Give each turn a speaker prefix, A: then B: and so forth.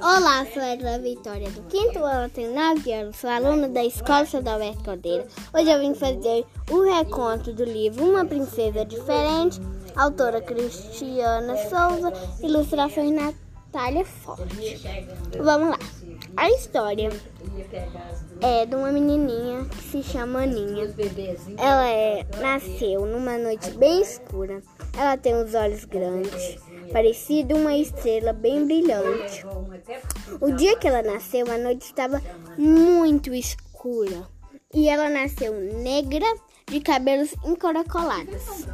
A: Olá, sou Edna Vitória, do quinto ano, tenho 9 anos, sou aluna da Escola Estadual Caldeira. Hoje eu vim fazer o reconto do livro Uma Princesa Diferente, autora Cristiana Souza, ilustrações Natália Forte. Vamos lá. A história é de uma menininha que se chama Aninha. Ela é, nasceu numa noite bem escura. Ela tem os olhos grandes, parecido uma estrela bem brilhante. O dia que ela nasceu, a noite estava muito escura. E ela nasceu negra, de cabelos encoracolados.